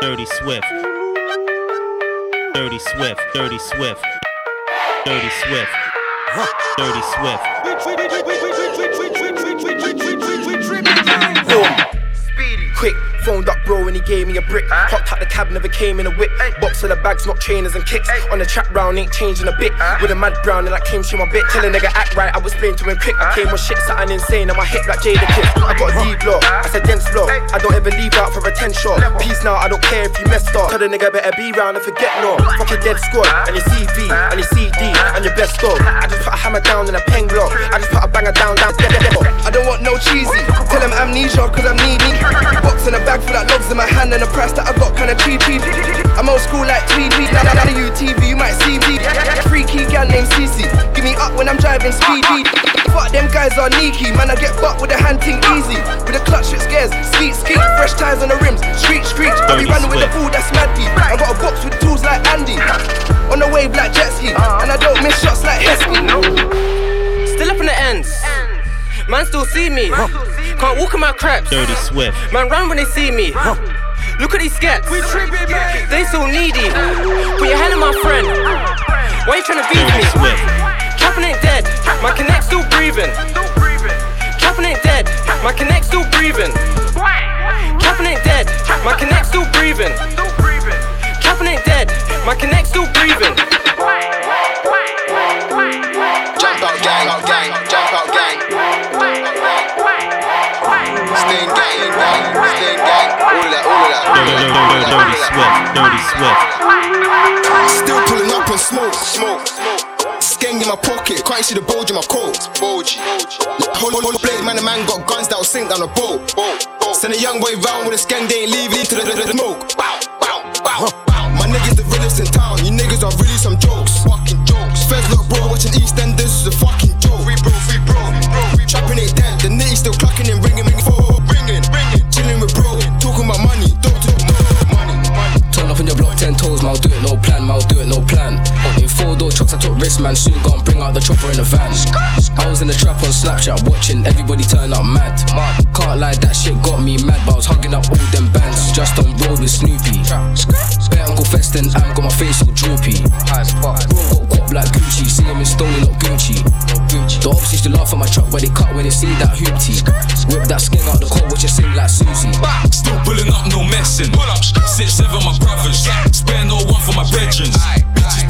Dirty Swift. Dirty Swift. Dirty Swift. Dirty Swift. Dirty Swift. Boom. Quick, phoned up bro and he gave me a brick. Hopped out the cab, never came in a whip. Box of the bags, not trainers and kicks. On the track round, ain't changing a bit. With a mad brown and I came to my bit. Tell a nigga act right, I was playing to him quick. I came with shit, something insane on my hip like Jadakiss. I got a D block, I said dense block. I don't ever leave out for a 10 shot. Peace now, I don't care if you messed up. Tell the nigga better be round and forget no. Fuck your dead squad and your CV and your CD and your best dog. I just put a hammer down and a pen block. I just put a banger down, down, down, down. I don't want no cheesy. Tell him amnesia, cause I'm needy. Box in a bag full of logs in my hand and the price that I got kinda cheap. I'm old school like Tweety. Now that you TV, you might see me. Freaky gal named Cece. Give me up when I'm driving speedy. Fuck them guys are sneaky. Man, I get bucked with the hand thing easy. With a clutch it scares. Skeet, skeet. Fresh tires on the rims. Screech, screech. I be running with the food that's mad deep. I got a box with tools like Andy. On the wave like jet ski. And I don't miss shots like Heskey. Still up in the ends. Man still see me. Can't walk in my crepes. Dirty Swift. Man run when they see me. Look at these skets. We tripping, man. They so needy. Put your hand in my friend. Why you trying to beat Dirty me? Swift. Trapping ain't dead. My connect still breathing. Trapping ain't dead. My connect still breathing. Trapping ain't dead. My connect still breathing. Trapping ain't dead. My connect still breathing. Sting gang, gang, sting gang. All of that, all of that. Dirty, dirty, dirty Swift. Dirty Swift. Still pulling up on smoke, smoke, smoke. Skeng in my pocket, can't see the bulge in my coat. Bulge. Hold, hold, hold, blade, man, the man got guns that'll sink down the boat. Send a young boy round with a skeng, they ain't leave, leave to the, the, the smoke. Bow, bow, bow, bow. My niggas the realest in town, you niggas are really some jokes. Fucking jokes. Feds look bro, watching EastEnders This is a fucking joke. Free bro, free bro, bro. Trapping it man, soon gone, bring out the chopper in the van. I was in the trap on Snapchat, watching everybody turn up mad. Can't lie, that shit got me mad, but I was hugging up all them bands, just on road with Snoopy. Bare Uncle Feston, Am got my face all droopy. Bro got cop like Gucci, see him in Stony, not Gucci. The ops used to laugh at my truck where they cut when they see that hoopty. Whip that skin out the car, watch it sing like Susie. Still pulling up, no messing. Six, seven, my brothers. Spare no one for my veterans.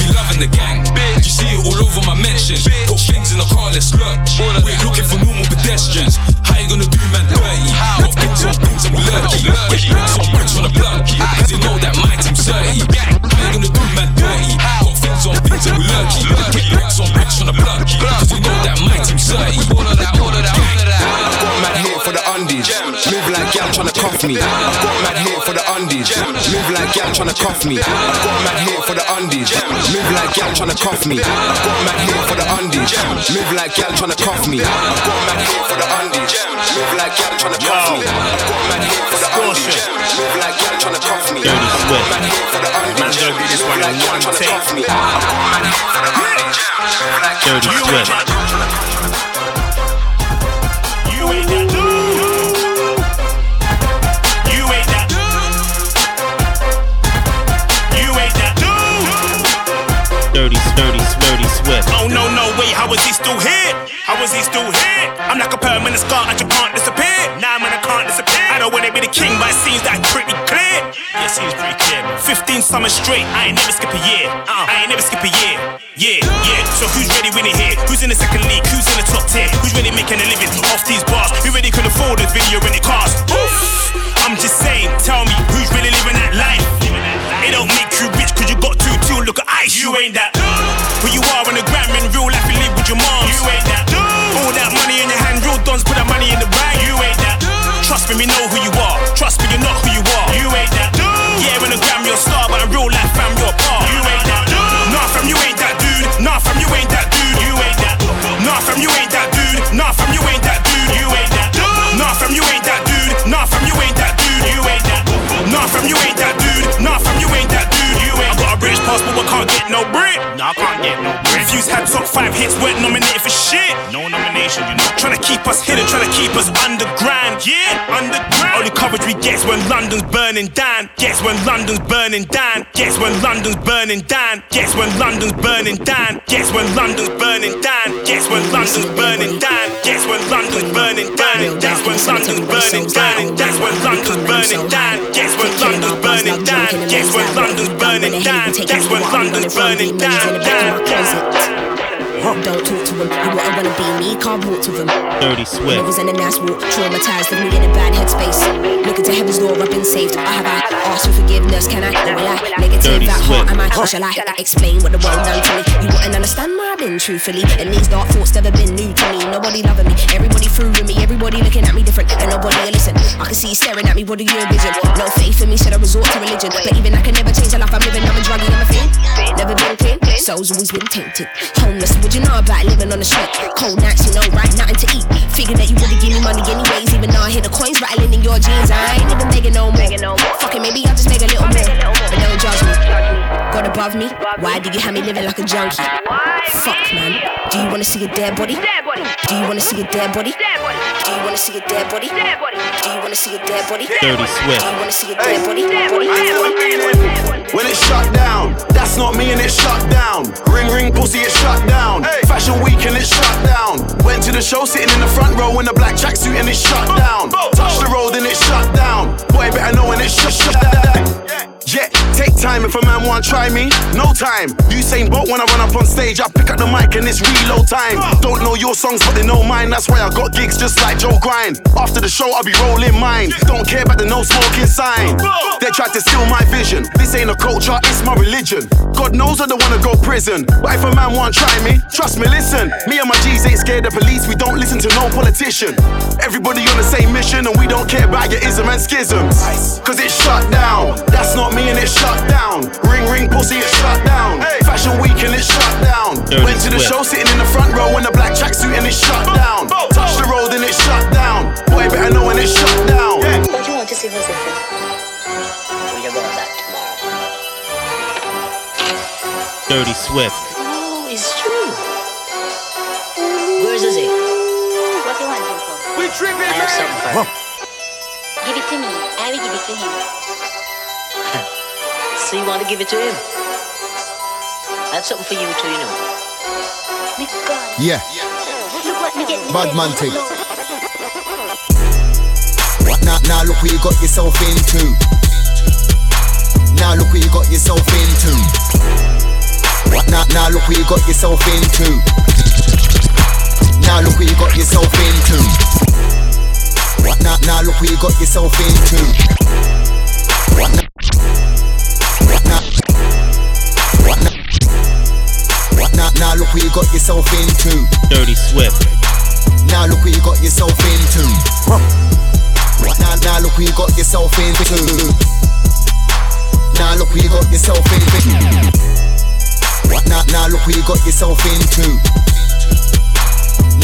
Be loving the gang. You see it all over my mentions. Got things in the car, let's look. We're looking for normal pedestrians. How you gonna do man dirty? Got things on things, I'm lurky. Get bricks on the block. Cause they know that my team's dirty. How you gonna do man dirty? Got things on things, I'm lurky. Bricks on bricks on the block. Cause they know that my team's dirty. All of that, all of that, Move like gal tryna cuff me. I've got mad hate for the undies. Move like gal tryna cuff me. I've got mad hate for the undies. Move like gal tryna cuff me. I've got mad hate for the undies. Move like gal tryna cuff me. I've got mad hate for the undies. Move like gal tryna cuff me. I've got mad hate for the undies. Move like gal tryna cuff me. Dirty I've got Swift. mad hate for the undies. Man's gonna do this one in one take. cuff me. Swift. Oh no, no, wait, how is he still here? How is he still here? I'm like a permanent scar, I just can't disappear. Nah, man, I can't disappear. I don't wanna be the king, but it seems that pretty clear. Yeah, seems pretty clear. 15 summers straight, I ain't never skip a year. Uh, I ain't never skip a year. Yeah, yeah. So who's ready winning here? Who's in the second league? Who's in the top tier? Who's really making a living off these bars? Who really could afford this video when it costs? Oof. I'm just saying, tell me who's really living that life? It don't make you rich cause you got two two look at ice. You ain't that. Who you are on the gram in real life, you live with your mom. You ain't that. Dude. All that money in your hand, real dons put that money in the bank. You ain't that. Dude. Trust me, we know who you are. Trust me, you're not who you are. You ain't that. Dude. Yeah, on the gram you're a star, but in real life, fam, you're a par. You ain't that. Dude. Nah, fam, you ain't that dude. Nah, fam, you ain't that dude. You ain't that. Nah, fam, you ain't that dude. Nah, fam, you ain't that dude. You ain't that. Nah, fam, you ain't that dude. Nah, fam, you ain't that dude. You ain't that. Nah, fam, you ain't that dude. Nah, fam, you ain't that dude. You ain't. I got a British passport, but can't get no Brit. I can't get no. Fuse had top five hits, weren't nominated for shit. No you know. Trying to keep us hidden, trying to keep us underground. Yeah, underground. Only coverage we get when London's burning down. Guess when London's burning down. Guess when London's burning down. Guess when London's burning down. Guess when London's burning down. Guess when London's burning down. Guess when London's burning down. That's when London's burning down. That's when London's burning down. Guess when London's burning down. Guess when London's burning down. That's when London's burning down. Don't talk to him. You wouldn't wanna be me, can't walk to them. Dirty Swift. Niggas in a nice walk, traumatized, leave me in a bad headspace. Looking to heaven's door, I've been saved. I have I asked for forgiveness, can I? Will I? Negative Dirty that heart, am I? Shall I explain what the world done to me? You wouldn't understand I've been, truthfully. And these dark thoughts never been new to me. Nobody loving me, everybody through with me, everybody looking at me different, and nobody will listen. I can see you staring at me, what do you envision? No faith in me, should I resort to religion? But even I can never change the life I'm living. I'm a druggie, I'm a fiend. Never been clean, soul's always been tainted. Homeless, what you know about living on the street? Cold nights, you know, right? Nothing to eat. Figured that you wouldn't give me money anyways, even though I hear the coins rattling in your jeans. I ain't even begging no more. Fucking maybe I'll just make a little more. But don't judge me. God above me, why do you have me living like a junkie? Fuck, man. Do you wanna see a dead body? Do you wanna see a dead body? Do you wanna see a dead body? Do you wanna see a dead body? Dirty Do Swift. you wanna see a dead body? Body? When it's shut down, that's not me and it's shut down. Ring ring pussy, it's shut down. Fashion week and it's shut down. Went to the show sitting in the front row in a black tracksuit and it's shut down. Touch the road and it's shut down. Boy, better know when it's shut, shut down. Yeah, take time if a man want try me. No time. Usain Bolt when I run up on stage, I pick up the mic and it's reload time. Don't know your songs, but they know mine. That's why I got gigs just like Joe Grind. After the show, I'll be rolling mine. Don't care about the no smoking sign. They tried to steal my vision. This ain't a culture, it's my religion. God knows I don't wanna go prison. But if a man want try me, trust me, listen. Me and my G's ain't scared of police. We don't listen to no politician. Everybody on the same mission, and we don't care about your ism and schisms. Cause it's shut down. That's not me and it's shut down. Ring ring pussy, it's shut down. Fashion week and it's shut down. Dirty Went to the Swift. show sitting in the front row in a black tracksuit and it's shut down. Touch the road and it's shut down. Boy, better know when it's shut down. Don't you want to see Josephine? We'll go on that tomorrow. Dirty Swift. Oh, it's true. Where's Jose? What do you want him for? We tripping, I have something for him. Give it to me. I will give it to him. So you want to give it to him? Have something for you too, you know. Yeah, what Bad man thing. now, now look what you got yourself into. Now look what you got yourself into. Now, now look what you got yourself into. Now look what you got yourself into. What now, now look what you got yourself into. Now, look what you got yourself into. Dirty Swift. Now look what you got yourself into. Now, now look what you got yourself into. Now look what you got yourself into. Now, now look what you got yourself into.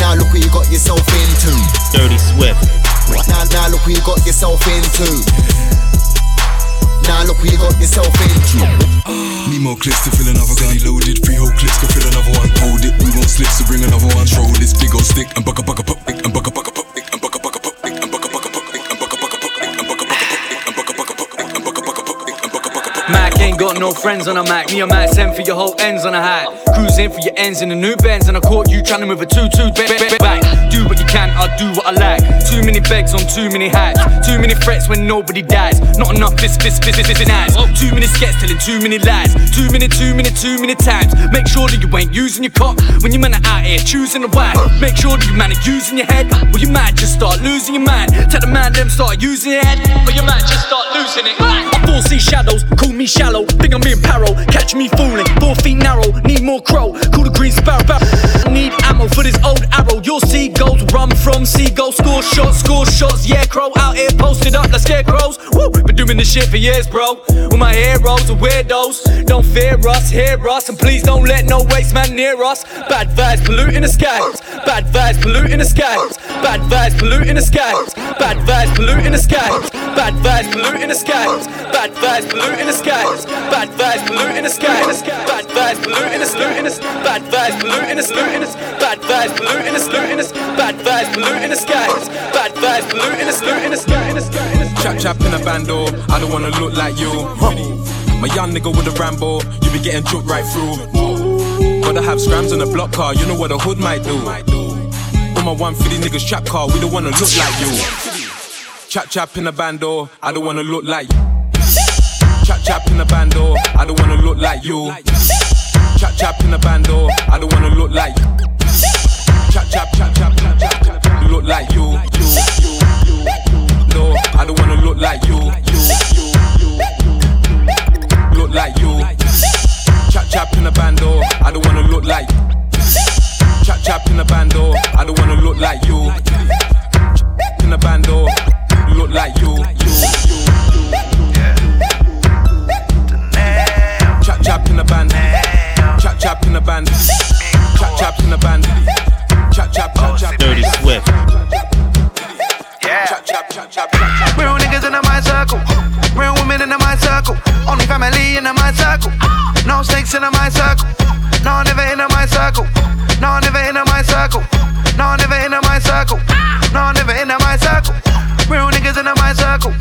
Now look what you got yourself into. Dirty Swift. Now, now look what you got yourself into. Now look what you got yourself into. Need more clips to fill another gun. Loaded, three whole clips to fill another one. Hold it, we won't slip, so bring another one. Roll this big old stick and buck a buck a pop and buck a buck a pop and buck a buck a pop and buck a buck a pop and buck a buck a pop and buck a buck a pop and buck a buck a pop and buck a buck a pop and buck a buck a pop. Mac ain't got no friends on a Mac. Me and Mac send for your whole ends on a hat. Cruising for your ends in the new Benz, and I caught you trying to move a two-two back. Do what you can, I'll do what I like. Too many begs on too many hats. Too many threats when nobody dies. Not enough fist, fist, fist, fist, fist, ass. Too many skets telling too many lies. Too many, too many, too many times. Make sure that you ain't using your cock when you man are out here choosing the wife. Make sure that you man are using your head, or you might just start losing your mind. Tell the man them start using your head, or you might just start losing it. I foresee shadows, call me shallow. Think I'm being paro, catch me fooling. Four feet narrow, need more crow. Call the green sparrow. Need ammo for this old arrow. Your seagulls run from seagulls. Score shots, score shots. Yeah, crow out here posted up like scarecrows. Woo, been doing this shit for years, bro. With my heroes are weirdos. Don't fear us, hear us, and please don't let no waste man near us. Bad vibes polluting the skies. Bad vibes polluting the skies. Bad vibes polluting the skies. Bad vibes polluting the skies. Bad vibes polluting the skies. Bad vibes polluting the skies. Bad vibes polluting the skies. Bad vibes polluting the skies. Bad vibes polluting the skies. Bad vibes polluting the skies. Bad vibes polluting the skies. Bad vibes polluting the skies. Chap chap in a bando, I don't wanna look like you. My young nigga with a Rambo, you be getting juked right through. Gotta have scrams on the block car, you know what a hood might do. On my 150 niggas trap car, we don't wanna look like you. Chap chap in a bando, I don't wanna look like you. Chap chap in a bando, I don't wanna look like you. Chap chap in a bando, I don't wanna look like you. Chap chap chap chap chap chap, chap look like you. No, I don't wanna look like you. Look like you. Chap chap in a bando, I don't wanna look like. Chap chap in a bando, I don't wanna look like you. In a bando, look like you. you, Chap chap in a band, chap chap in a band, chap chap in a band, chap chap chap chap. Dirty Swift. Chap chap chap chap chap. Real niggas in my circle. Real women in my circle. Only family in my circle. No snakes in my circle. No, never in my circle. No, never in my circle. No, never in my circle. No, never in my circle. Real niggas in my circle.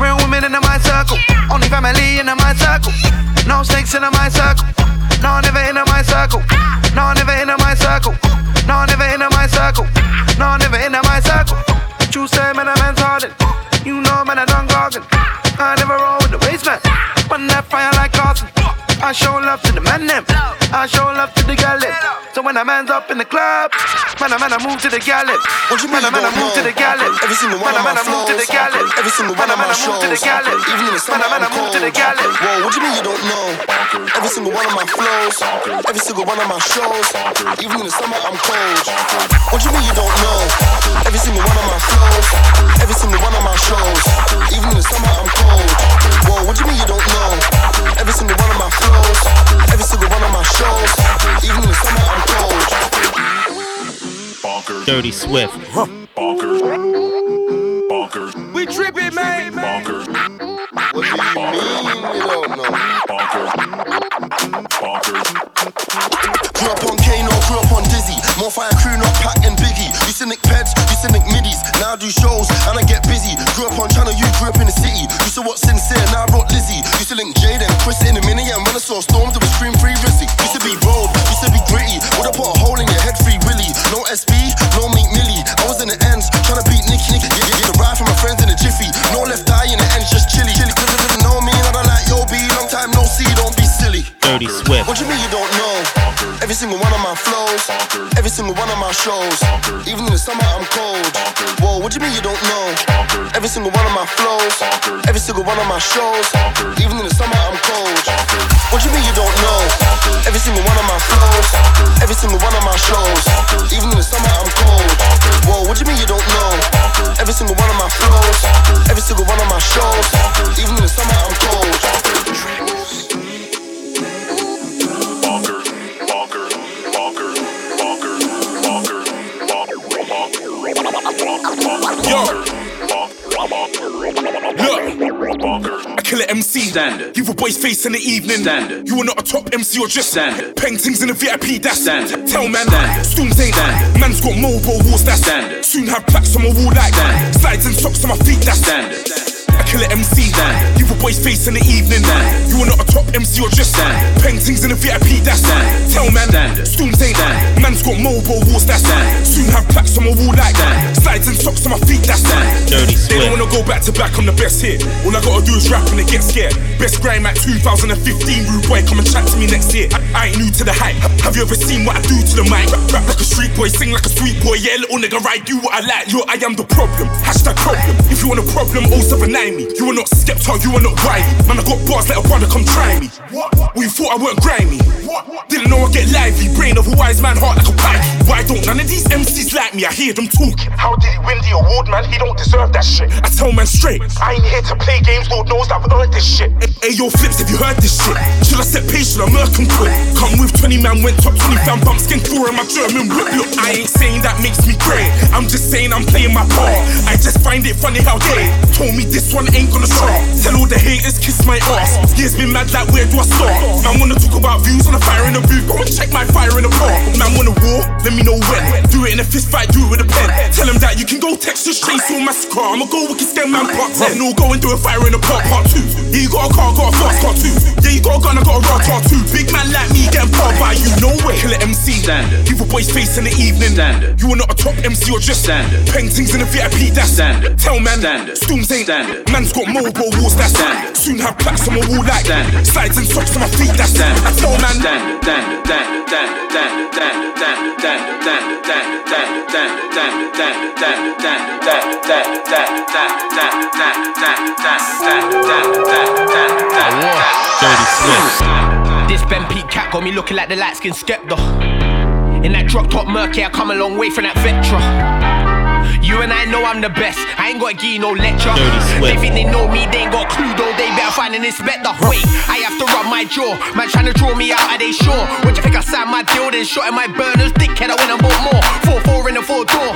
Real women in my circle. Only family in my circle. No snakes in my circle. No, never in my circle. No, never in my circle. No, never in my circle. No, never in my circle. You say, man, man's hardened. You know, man, I done gargan. I never roll with the waste man. Run that fire like Carson. I show love to the man them. I show love to the gal them. So when a man's up in the club, man, a man, I move to the gal them. Man, mean a man, I move to the gal them. Every single one Man, of my I move to the flows. Every single one of my man, I move to the shows. Even in the summer, man, I move to the gal them. Whoa, what do you mean you don't know? Every single one of my flows. Every single one of my shows. Even in the summer, I'm cold. What do you mean you don't know? Every single one of my flows. Every single one of my shows. Even in the summer, I'm cold. Whoa, what do you mean you don't know? Every single one of my flows. Every single one of my shows. Even in the summer, I'm cold. Dirty Swift. We tripping, man. What do you mean you don't know? My shows. Even in the summer, I'm cold. Whoa, what you mean you don't know? Every single one of my flows, every single one of my shows. Even in the summer, I'm cold. What you mean you don't know? Every single one of my flows, every single one of my shows. Even in the summer, I'm cold. Whoa, what you mean you don't know? Every single one of my flows, every single one of my shows. Standard. Give a boy's face in the evening. Standard. You are not a top MC or just standard. Paintings in the VIP. That's standard. Tell man. Standard. Storms ain't standard. Man's got mobile walls. That's standard. Soon have plaques on my wall like that. Slides and socks on my feet. That's standard. I kill MC. Standard. Give a boy's face in the evening. Standard. You are not a top MC or just standard. Paintings in the VIP. That's standard. Tell man. Standard. Storms ain't standard. Man's got mobile walls. That's standard. Soon have plaques on my wall like that. Slides and socks on my feet. That's standard. Dirty They don't wanna go back to back, I'm the best here. All I gotta do is rap and they get scared. Best grime at 2015, rude boy, come and chat to me next year. I, I ain't new to the hype. Have you ever seen what I do to the mic? Rap, rap like a street boy, sing like a sweet boy. Yeah, little nigga, right, do what I like. Yo, I am the problem. Hashtag problem. If you want a problem, 079 me. You are not Skepta, you are not Wiley. Man, I got bars, let a brother come try me. What? Well, you thought I weren't grimy. Didn't know I get lively. Brain of a wise man, heart like a pike. Why don't none of these MCs like me? I hear them talk. How did he win the award, man? He don't deserve that shit. I tell man straight. I ain't here to play games, Lord knows I've earned this shit. Hey, yo, flips, have you heard this shit, should I set pace? Should I murk and quit? Come with 20 man, went top 20 fam, bump skin through in my German whip. Look, I ain't saying that makes me great. I'm just saying I'm playing my part. I just find it funny how they told me this one ain't gonna stop. Tell all the haters, kiss my ass. Years been mad, like where do I start? Man wanna talk about views on the fire in the booth, go and check my fire in the park. Man wanna war, let me know when. Do it in a fist fight, do it with a pen. Tell him that you can go text Texas straight to massacre. I'ma go wicked scam man part 10. No, go and do a fire in the park part 2. Yeah, you got a car, got a fast car too. Yeah, you got a gun, I got a raw car too. Big man like me getting barred by you, no way. Kill an MC. Standard. Give a boy's face in the evening. Standard. You are not a top MC or just standard. Paintings in the VIP, that's standard. Tell man, standard. Storms ain't standard. Man's got mobile walls, that's standard. Soon have plaques on my wall like standard. Slides and socks on my feet, that's standard. I tell man, standard, this Ben Pete cat got me looking like the light skinned Skepta. In that drop top murky, I come a long way from that Vectra. You and I know I'm the best. I ain't got to give you no lecture. They think they know me, they ain't got a clue though. They better find an inspector. Wait, I have to rub my jaw. Man trying to draw me out, are they sure? What you think I signed my deal? Then shot in my burners. Dickhead, I went and bought more. Four four in the four door.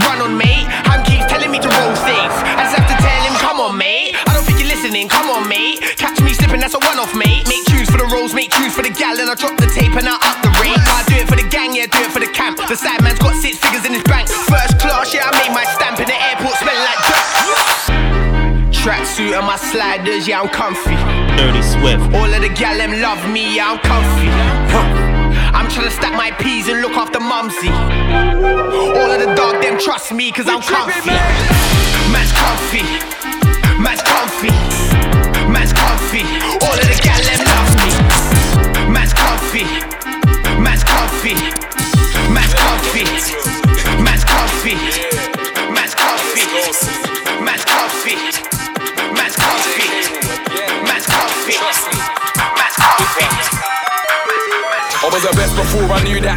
Run on, mate. Ham keeps telling me to roll things. I just have to tell him, come on, mate. I don't think you're listening. Come on, mate. Catch me slipping, that's a one-off, mate. Make tunes for the rolls, make tunes for the gal, and I drop the tape and I up the rate. I do it for the gang, yeah, do it for the camp. The side man's First class, yeah, I made my stamp in the airport, smell like dirt. Tracksuit and my sliders, yeah, I'm comfy. Dirty Swift. All of the gal them love me, yeah, I'm comfy. I'm tryna stack my peas and look after mumsy. All of the dog them trust me, cause I'm comfy. Man's comfy. Man's comfy. Man's comfy. All of the gal them love me. Man's comfy. Man's comfy.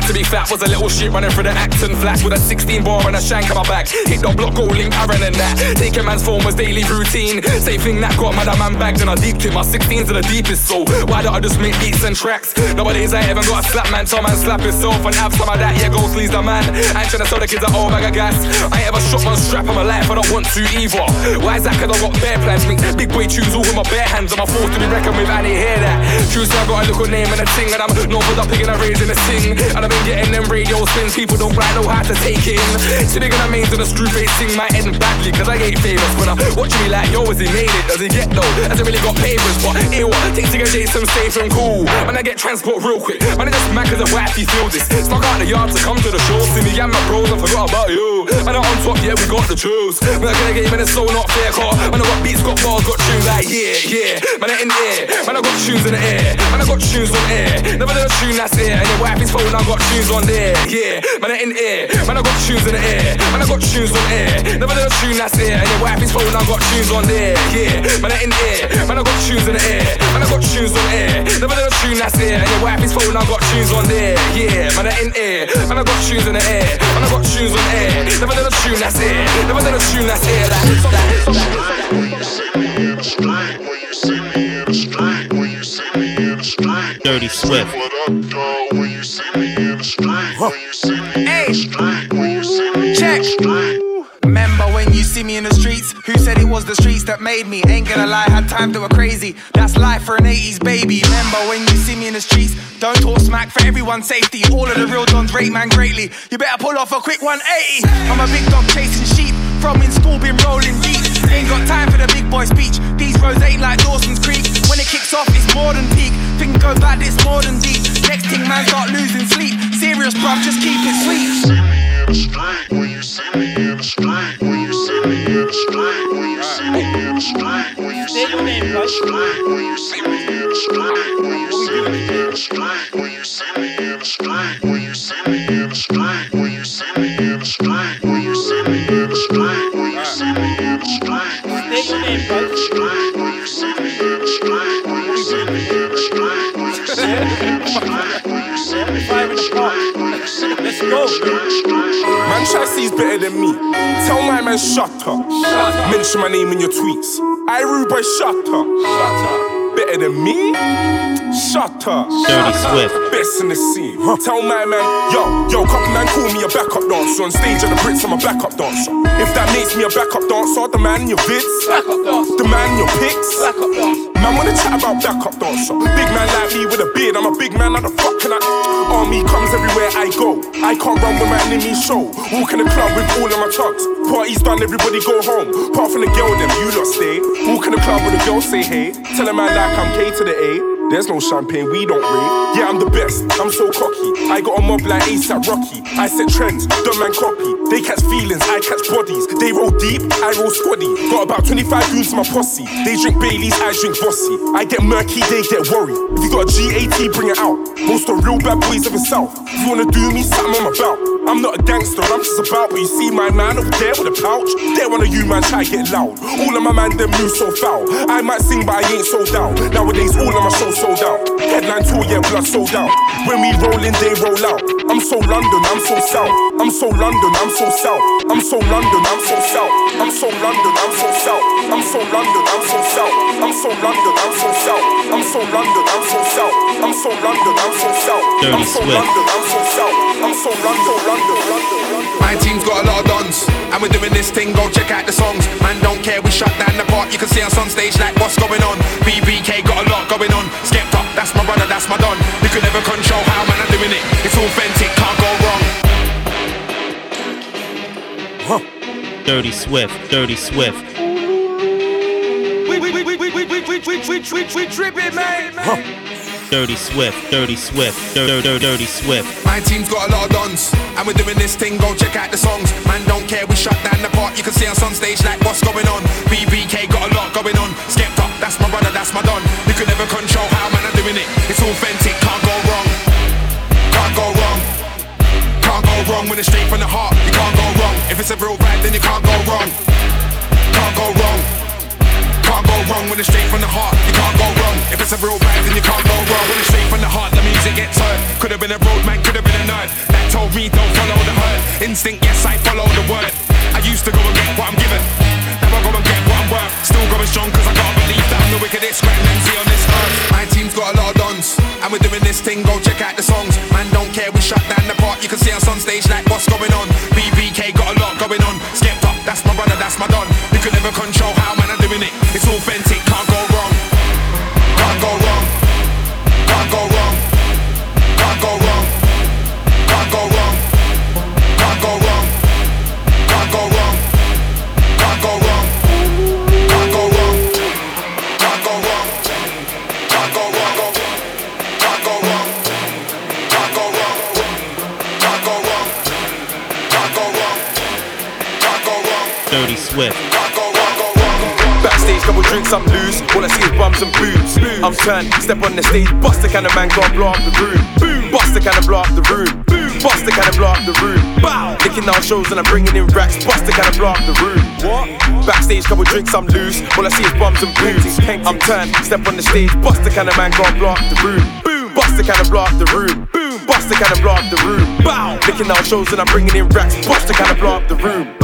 To be fat was a little shit running through the Acton flats with a 16 bar and a shank on my back. Hit the block, go link Aaron and that. Taking man's phone was daily routine. Same thing that got mad at man bagged and I deeped it. My 16s are the deepest, so why don't I just make beats and tracks? Nowadays I even got a slap man, tell man slap himself and have some of that. Yeah, go sleaze the man. I ain't trying to sell the kids a whole bag of gas. I ain't ever shot my strap on my life, I don't want to either. Why is that? Cause I got bare plans, make big boy tunes all with my bare hands. I'm a force to be reckoned with, I didn't hear that. So I got a little name and a thing, and I'm no put up picking a raise in a sing. And I've been getting them radio spins, people don't quite know how to take it in. See, they're gonna mains on a screw face sing my end badly, cause I ain't famous. When I'm watching me like, yo, has he made it? Does he get though? Hasn't really got papers, but ew, takes to get Jason safe and cool. When I get transport real quick, man, I just mad cause the wifey feel this. Stuck out the yard to come to the show, see me and my bros, I forgot about you. Man, I'm on top, yeah, we got the truth. Man, I gonna get man, it's so not fair, car. Man, I got beats, got bars, got tunes like, yeah, yeah. Tunes in the air. Man, I got tunes on air. Never done a tune that's air, and your wifey's phone, I got tunes on there, yeah. Man, I in air, man, I got tunes in the air. Man, I got tunes on air. Never done a tune that's air, and your wifey's phone, I got tunes on there, yeah. Man, I in air, man, I got tunes in the air. Man, I got tunes on air. Never done a tune that's air, and your wifey's phone, I got tunes on there, yeah. Man, in air, man, I got tunes in the air. Man, I got tunes on air. Never done a tune that's air. Never done a tune that's air. Like, Dirty Swift. Said it was the streets that made me? Ain't gonna lie, had times that were crazy. That's life for an 80s baby. Remember when you see me in the streets? Don't talk smack for everyone's safety. All of the real dons rate man greatly. You better pull off a quick 180. I'm a big dog chasing sheep. From in school, been rolling deep. Ain't got time for the big boy speech. These roads ain't like Dawson's Creek. When it kicks off, it's more than peak. Things go bad, it's more than deep. Next thing, man, start losing sleep. Serious, bruv, just keep it sweet. Better than me? Tell my man shut up. Mention my name in your tweets. I rude boy, shut up. Shut up better than me? Shut up. Dirty Swift. Best in the scene. Huh. Tell my man, yo, yo, couple man call me a backup dancer. On stage at the Brits, I'm a backup dancer. If that makes me a backup dancer, the man in your vids, backup dancer. the man in your pics, Man wanna chat about backup dancer. Big man like me with a beard, I'm a big man, how the fuck can I? Army comes everywhere I go. I can't run with my enemies show. Walk in the club with all of my tugs. Party's done, everybody go home. Apart from the girl, them you lot stay. Walk in the club with a girl, say hey. Tell a man like I'm K to the A. There's no champagne, we don't rate. Yeah, I'm the best, I'm so cocky. I got a mob like ASAP Rocky. I set trends, don't man copy. They catch feelings, I catch bodies. They roll deep, I roll squaddy. Got about 25 goons in my posse. They drink Baileys, I drink Vossi. I get murky, they get worried. If you got a GAT, bring it out. Most of real bad boys of the south. If you wanna do me, something I'm about. I'm not a gangster, I'm just about. But you see my man over there with a pouch. There of you man try get loud. All of my man them move so foul. I might sing, but I ain't so down. Nowadays, all of my shows sold out. Headline tour, yeah, blood sold out. When we roll in, they roll out. I'm so London, I'm so south. I'm so London, I'm so south. I'm so London, I'm so south. I'm so London, I'm so south. I'm so London, I'm so south. I'm so London, I'm so south. I'm so London, I'm so south. I'm so London, I'm so south. I'm so London, I'm so south. I'm so London, London, London. My team's got a lot of dons, and we're doing this thing. Go check out the songs. Man, don't care, we shut down the park. You can see us on stage like what's going on. BBK got a lot going on. Skepta, that's my brother, that's my don. You can never control how man I'm doing it. It's authentic, can't go wrong. Huh. Dirty Swift, Dirty Swift. We we we we we we we we we we we we tripping, man. Huh. Dirty Swift, Dirty Swift, Dirty Dirty Dirty Swift. My team's got a lot of dons, and we're doing this thing. Go check out the songs. Man, don't care, we shut down the park. You can see us on stage like what's going on. BBK got a lot going on. Skepta, that's my brother, that's my don. You can never control how man I'm doing it. It's authentic, can't go wrong. Can't go wrong. Can't go wrong when it's straight from the heart. You can't go wrong. If it's a real vibe, then you can't go wrong. Can't go wrong. Can't go wrong when it's straight from the heart. You can't go wrong. If it's a real vibe, then you can't go wrong. When it's straight from the heart, the music gets heard. Could have been a road man, could have been a nerd. That told me don't follow the herd. Instinct, yes, I follow the word. I used to go and get what I'm given. Now I go and get what I'm worth. Still going strong, cause I can't believe that I'm the wickedest grand MC on this earth. My team's got a lot of dons, and we're doing this thing. Go check out the songs. Man, don't care, we shut down the park. You can see us on stage like what's going on. BBK got a lot going on. I'm turned, step on the stage, bust the kind of man, got blow up the room. Boom, bust the kind of blow up the room. Boom, bust the kind of blow up the room. Bow, licking down shows and I'm bringing in racks, bust the kind of blow up the room. What? Backstage, couple drinks, I'm loose. All I see is bums and boobs. I'm turned, step on the stage, bust the kind of man, got blow up the room. Boom, bust the kind of blow up the room. Boom, bust the kind of blow up the room. Bow, licking down shows and I'm bringing in racks, bust the kind of blow up the room.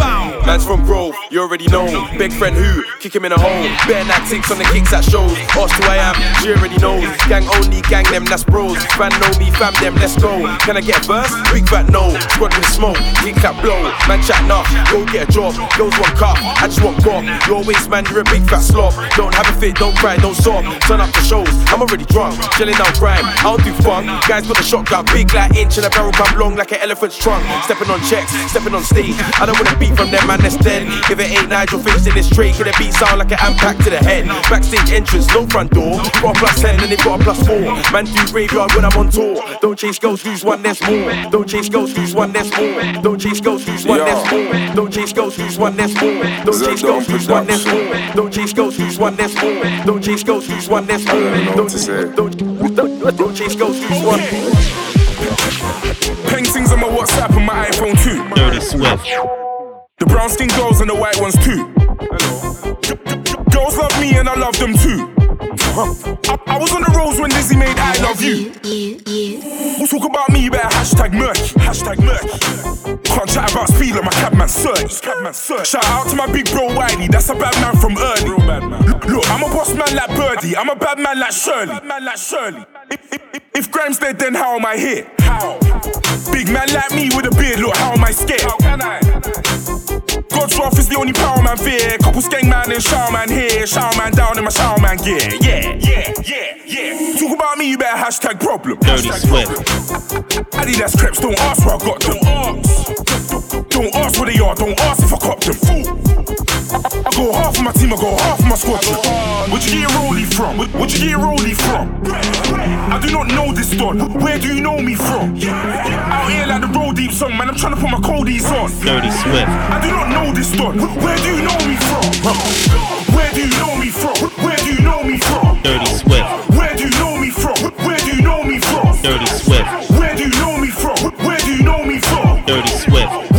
Man's from Grove, you already know. Big friend who, kick him in a hole. Bare tactics on the kicks at shows. Ask who I am, she already knows. Gang only, gang them, that's bros. Fan me, fam them, let's go. Can I get a verse? Big fat no. Squad with smoke, kick that blow. Man chat nah, go get a job. Girls want cup, I just want guap. Your waist man, you're a big fat slob. Don't have a fit, don't cry, don't sob. Turn up the shows, I'm already drunk. Chilling out grime, I don't do fun. Guys got a shotgun, big like inch and a barrel come long like an elephant's trunk. Stepping on checks, stepping on stage. I don't wanna beat from them, man, that's dead. If it ain't Nigel in this tray, can it beat sound like an impact to the head? Backstage entrance, no front door. Got plus 10 and they got a plus 4. Man, do graveyard when I'm on tour. Don't chase ghosts, lose one, there's more. Don't chase ghosts, lose one, there's more. Don't chase ghosts, lose one, there's more. Don't chase ghosts, lose one, there's more. Don't chase ghosts, lose one, there's more. Don't chase ghosts, lose one, there's more. Don't chase ghosts, lose one, there's more. Don't don't don't don't chase ghosts, lose one. Paintings on my WhatsApp and my iPhone too. Dirty Swift. The brown skin girls and the white ones too. Girls love me and I love them too. I, I was on the roads when Dizzee made I Love You. We'll talk about me, you better hashtag murky, hashtag murky. Can't chat about speed like my cabman search. Shout out to my big bro Wiley, that's a bad man from early. Look, I'm a boss man like Birdie, I'm a bad man like Shirley. Man like Shirley. If, if, if grime's dead, then how am I here? How? Big man like me with a beard, look, how am I scared? How can I? God's wrath is the only power man fear. Couple skeng man and shower man here. Shower man down in my shower man gear. Yeah, yeah, yeah, yeah. Talk about me, you better hashtag problem. Dirty hashtag Swift. Adidas crepes, don't ask where I got them. Don't ask. Don't ask where they are, don't ask if I cop them. Fool. I go half of my team, I go half of my squad. Where'd you get rollie from? Where- Where'd you get rollie from? I do not know this don. Where do you know me from? Out here like the road deep song, man. I'm trying to put my coldies on. Dirty Swift. I do not know this don. Where do you know me from? Where do you know me from? Where do you know me from? Dirty Swift. Where do you know me from? Where do you know me from? Dirty Swift. Where do you know me from? Where do you know me from? Dirty Swift.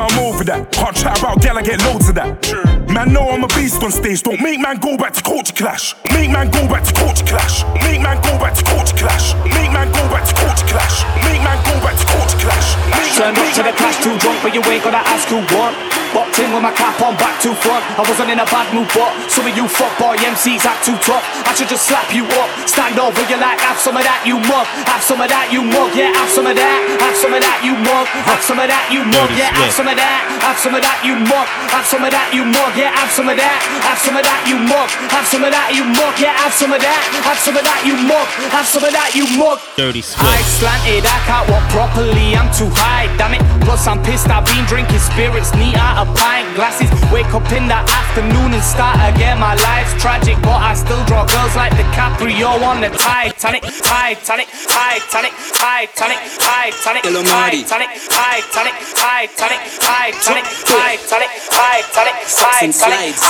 I'm over that. Can't chat about gal, I get loads of that. Man, know I'm a beast on stage. Don't make man go back to culture clash. Make man go back to culture clash. Make man go back to culture clash. Make man go back to culture clash. Make man go back to culture clash. Make Turn up to the clash too drunk, but you ain't gonna ask who won. Bopped in with my cap on, back to front. I wasn't in a bad mood, but some of you fuckboy MCs act too tough. I should just slap you up, stand over you like, have some of that, you mug. Have some of that, you mug. Yeah, have some of that. Have some of that, you mug. Have some of that, you mug. Yeah, have some of that. Have some of that, you mug. Have some of that, you mug. Yeah, have some of that. Have some of that, you mug. Have some of that, you mug. Yeah, have some of that. Have some of that, you mug. Have some of that, you mug. Dirty I Swift. slanted, I can't walk properly, I'm too high, damn it. Plus, I'm pissed, I've been drinking spirits, neat out of pint glasses. Wake up in the afternoon and start again. My life's tragic, but I still draw girls like DiCaprio on the Titanic. Titanic, Titanic, Titanic, Titanic, Illuminati. Titanic, Titanic, Titanic, Titanic, Titanic, Titanic, Sucks and Titanic, slides.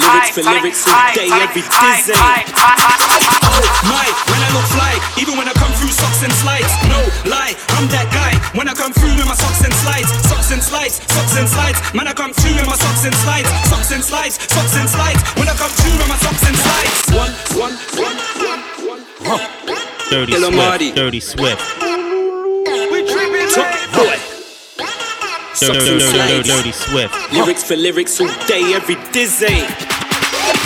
Lyrics for lyrics all day, every dizzy. Oh my, when I look fly, even when I come through socks and slides. No lie, I'm that guy. When I come through with my socks and slides, socks and slides, socks and slides. Man, I come through with my socks and slides, socks and slides, socks and slides. When I come through with my socks and slides. One, one, one, one, one. Dirty Illuminati. Swift. Dirty Swift. Dirty, Sucks and dirty, slides. dirty Swift. Lyrics for lyrics all day, every dizzy.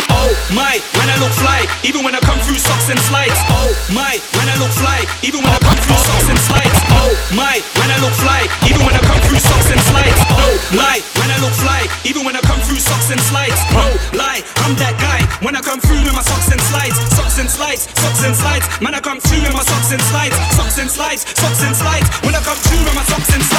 Oh my, when I look fly, even when I come through socks and slides. Oh my, when I look fly, even when I come through socks and slides. Oh my, when I look fly, even when I come through socks and slides. Oh lie, when I look fly, even when I come through socks and slides. Oh lie, I'm that guy. When I come through with my socks and slides, socks and slides, socks and slides. Man, I come through with my socks and slides, socks and slides, socks and slides. When I come through with my socks and slides.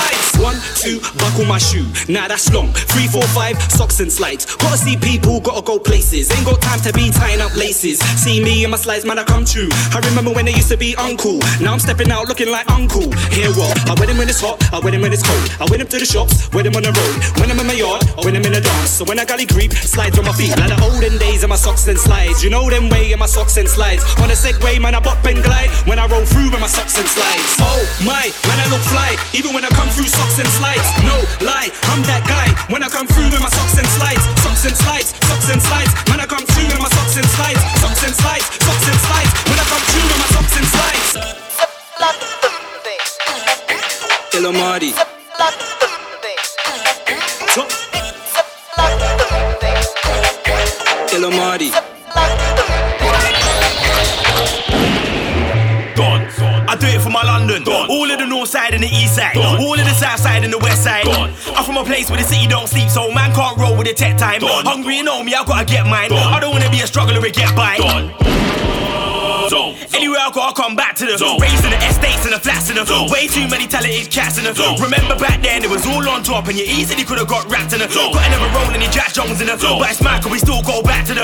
One, two, buckle my shoe. Nah, that's long. Three, four, five, socks and slides. Gotta see people, gotta go places. Ain't got time to be tying up laces. See me and my slides, man, I come true. I remember when they used to be uncle. Now I'm stepping out looking like uncle. Hear what? I wear them when it's hot, I wear them when it's cold. I wear them to the shops, wear them on the road. When I'm in my yard, So when I gully creep, slides on my feet. Like the olden days of my socks and slides. You know them way in my socks and slides. On a Segway, man, I bop and glide. When I roll through with my socks and slides. Oh my, man, I look fly. Even when I come through socks and slides. No lie, I'm that guy. When I come through with my socks and slides. Socks and slides, socks and slides. Man, I come through with my socks and slides. Socks and slides, socks and slides. When I come through with my socks and slides. Illuminati. I do it for my London. All of the north side and the east side. All of the south side and the west side. I'm from a place where the city don't sleep, so man can't roll with the tech time. Hungry, you know me, I gotta get mine. I don't wanna be a struggler and get by. Anywhere I go, I come back to the Raised in the estates and the flats and the Way too many talented cats in the Remember back then, it was all on top and you easily could have got wrapped in the Got another roll and Jack Jones in the But it's mad, cause we still go back to the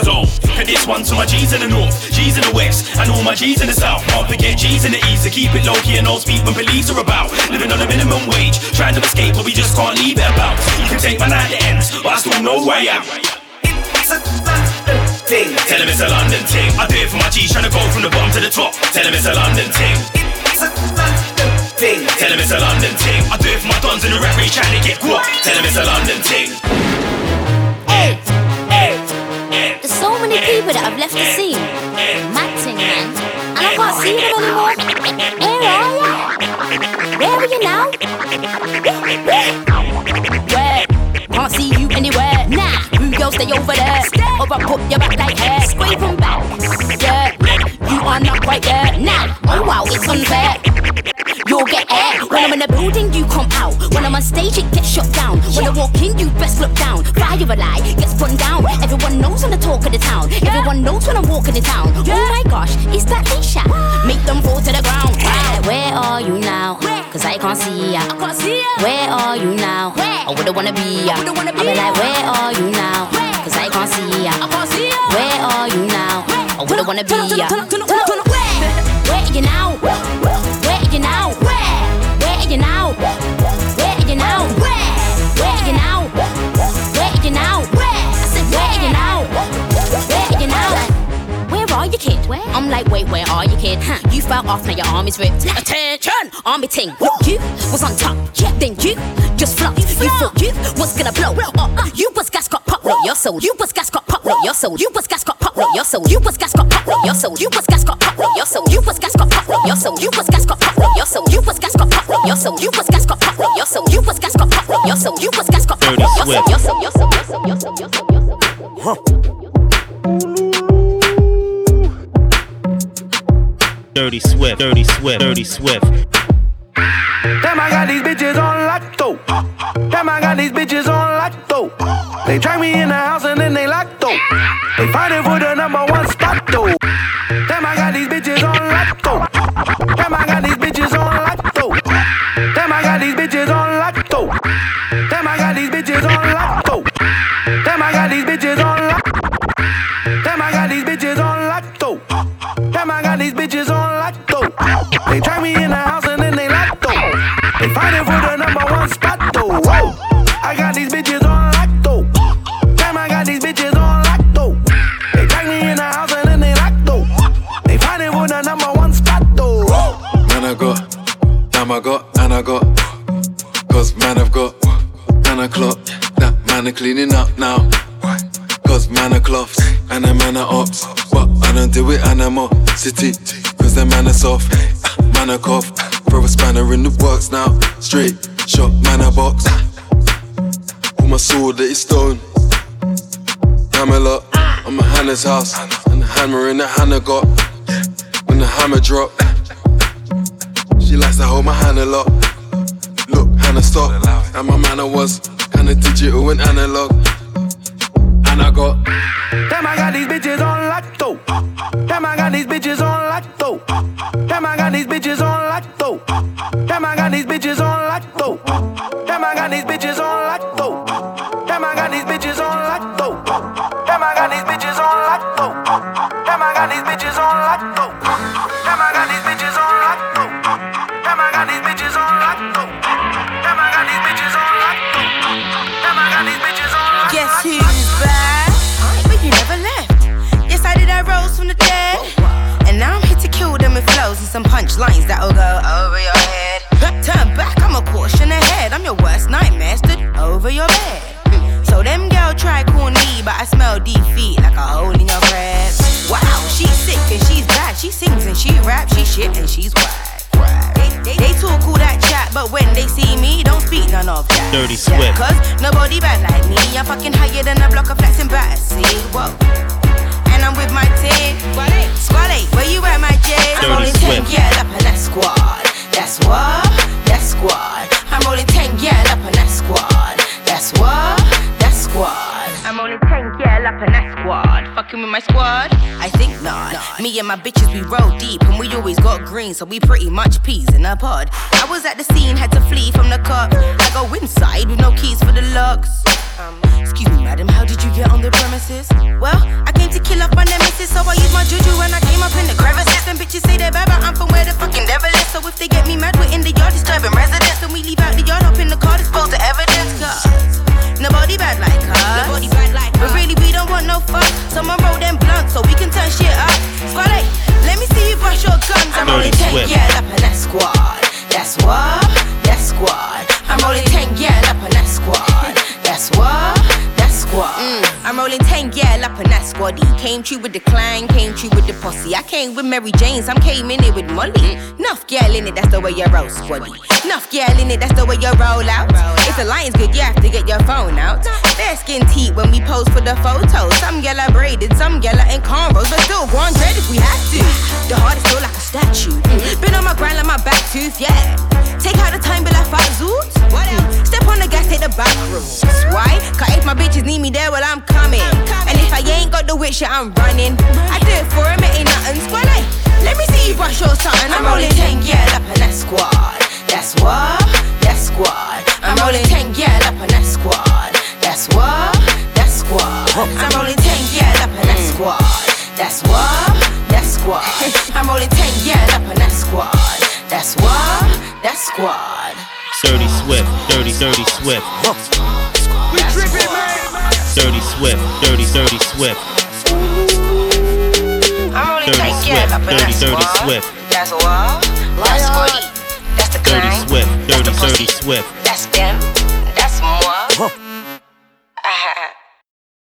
And this one's for my G's in the north, G's in the west, and all my G's in the south. Can't forget G's in the east to keep it low key and no speak when police are about. Living on a minimum wage, trying to escape, but we just can't leave it about. You can take my night to ends, but I still know where I am. Ting. Tell him it's a London ting. I do it for my G's trying to go from the bottom to the top. Tell him it's a London ting. Ting. Tell him it's a London ting. I do it for my dons in the race trying to get guap. Tell him it's a London ting. Hey, there's so many people that have left the scene. Mad thing, man. And I can't see them anymore. Where are ya? Where are you now? Girl stay over there. Or I put your back like hair. Scrape back. Yeah, are not quite there. Nah, oh wow, it's unfair. You'll get air. When I'm in the building, you come out. When I'm on stage, it gets shut down. When I walk in, you best look down. Fire a lie, gets run down. Everyone knows I'm the talk of the town. Everyone knows when I'm walking the town. Oh my gosh, is that Isha? Make them fall to the ground. Where, where are you now? Cause I can't see ya. Where are you now? I wouldn't wanna be ya. I be like, where are you now? Cause I can't see ya. Where are you now? I wouldn't wanna be uh, ya. Where are you now? Where are you now? Kid? Where? I'm like, wait, where are you, kid? Huh? You fell off, now your arm is ripped. Attention, army ting. You was on top, yeah, then you just flopped. You thought you was gonna blow up. You was gas got pop, your soul. You was gas got pop, your soul. You was gas got pop, your soul. You was gas got pop, your soul. You was gas got pop, your soul. You was gas got pop, your soul. You was gas got pop, your soul. You was gas got pop, your soul. You was gas got pop, your soul. You was gas got pop, your soul. You was gas got pop, your soul. Your soul, your soul, your soul, your soul, your soul, your Dirty Swift, Dirty Swift, Dirty Swift. Damn, I got these bitches on lock though. Damn, I got these bitches on lock though. They drag me in the house and then they lock though. They fighting for the number one spot though. Stop. And my manner was kinda digital and analog. And I got. Damn, I got these bitches on lock though. Damn, I got these bitches on lock though. Damn, I got these bitches on lock though. Damn, I got these bitches on lock though. Damn, I got these bitches on lock though. Damn, I got these bitches on lock though. Damn, I got these bitches on lock though. Damn, I got these bitches on lock though. She rap, she shit and she's whack. They, they, they talk all that chat, but when they see me, don't speak none of that. Dirty Swift. Cause nobody bad like me. I'm fucking higher than a block of flats in Battersea. Whoa. And I'm with my team. Squally, where you at, my J? I'm Dirty rolling 10, Swift. yeah, up in that squad. That's what, Fucking with my squad? I think not. Me and my bitches, we roll deep, and we always got green, so we pretty much peas in a pod. I was at the scene, had to flee from the cops. I go inside with no keys for the locks. Um, excuse me, madam, how did you get on the premises? Well, I came to kill off my nemesis, so I used my juju when I came up in the crevices. Them bitches say they're bad, but I'm from where the fucking devil is. So if they get me mad, we're in the yard disturbing residents. Then we leave out the yard, up in the car, dispose the evidence. Cause nobody bad like us. Nobody bad like But really, we don't want no fuck. Someone roll them blunts so we can turn shit up. Squad, let me see you bust your guns. I'm Dirty rolling 10, Swift. yeah, up in that squad. That's what, that squad. I'm rolling 10, yeah, up in that squad. That's what, that squad. Mm, I'm rolling 10, yeah, up in that squad. squaddy. Came true with the clang, came true with the posse. I came with Mary Jane's, I'm came in it with Molly. Nuff girl in it, that's the way you roll, squaddy. Nuff girl in it, that's the way you roll out. If the line's good, you have to get your phone out. Fair skin teeth when we pose for the photos. Some girl are braided, some girl are in cornrows, but still go on dread if we have to. The heart is still like a statue. Been on my grind like my back tooth, yeah. Take out the time, be like five zoots. What else? Step on the gas, take the back room. Why? Cause if my bitches need me there, well, I'm coming. And if I ain't got the wit shit, I'm running. I do it for him, it ain't nothing. Squad, like, let me see if I show something. I'm rolling 10 girl up in that squad. That's what, that's squad. I'm rolling 10 girl up in that squad. That's what, that's squad. I'm rolling 10 girl up in that squad. That's what, that's squad. I'm rolling 10 girl up in that squad. That's what, that's squad. Dirty Swift, dirty, dirty Swift. We tripping, man. Dirty Swift, dirty, dirty Swift. I'm only Dirty take Swift, care up in dirty, that dirty squad. Swift. That's what, that's squad. That's the Dirty. Swift, dirty, dirty Swift. That's them.